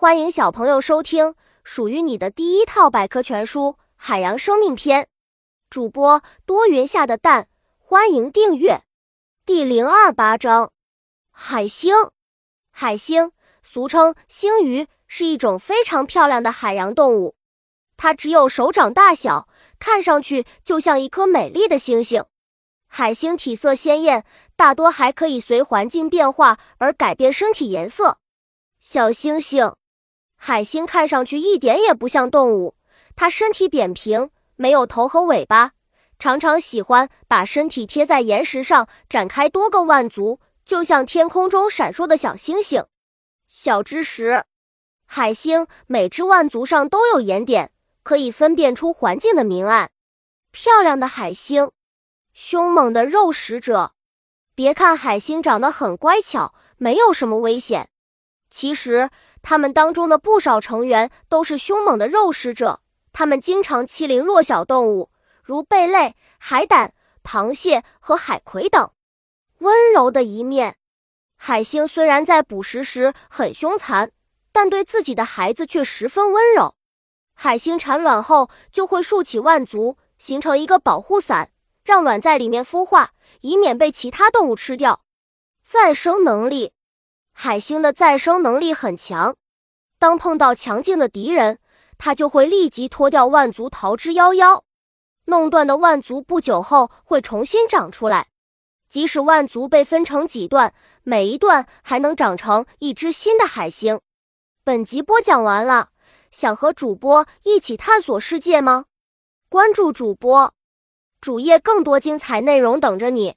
欢迎小朋友收听属于你的第一套百科全书《海洋生命篇》。主播多云下的蛋，欢迎订阅。第零二八章：海星。海星俗称星鱼，是一种非常漂亮的海洋动物。它只有手掌大小，看上去就像一颗美丽的星星。海星体色鲜艳，大多还可以随环境变化而改变身体颜色。小星星。海星看上去一点也不像动物，它身体扁平，没有头和尾巴，常常喜欢把身体贴在岩石上，展开多个腕足，就像天空中闪烁的小星星。小知识：海星每只腕足上都有眼点，可以分辨出环境的明暗。漂亮的海星，凶猛的肉食者。别看海星长得很乖巧，没有什么危险，其实。他们当中的不少成员都是凶猛的肉食者，他们经常欺凌弱小动物，如贝类、海胆、螃蟹和海葵等。温柔的一面，海星虽然在捕食时很凶残，但对自己的孩子却十分温柔。海星产卵后就会竖起腕足，形成一个保护伞，让卵在里面孵化，以免被其他动物吃掉。再生能力。海星的再生能力很强，当碰到强劲的敌人，它就会立即脱掉腕足逃之夭夭。弄断的腕足不久后会重新长出来，即使腕足被分成几段，每一段还能长成一只新的海星。本集播讲完了，想和主播一起探索世界吗？关注主播主页，更多精彩内容等着你。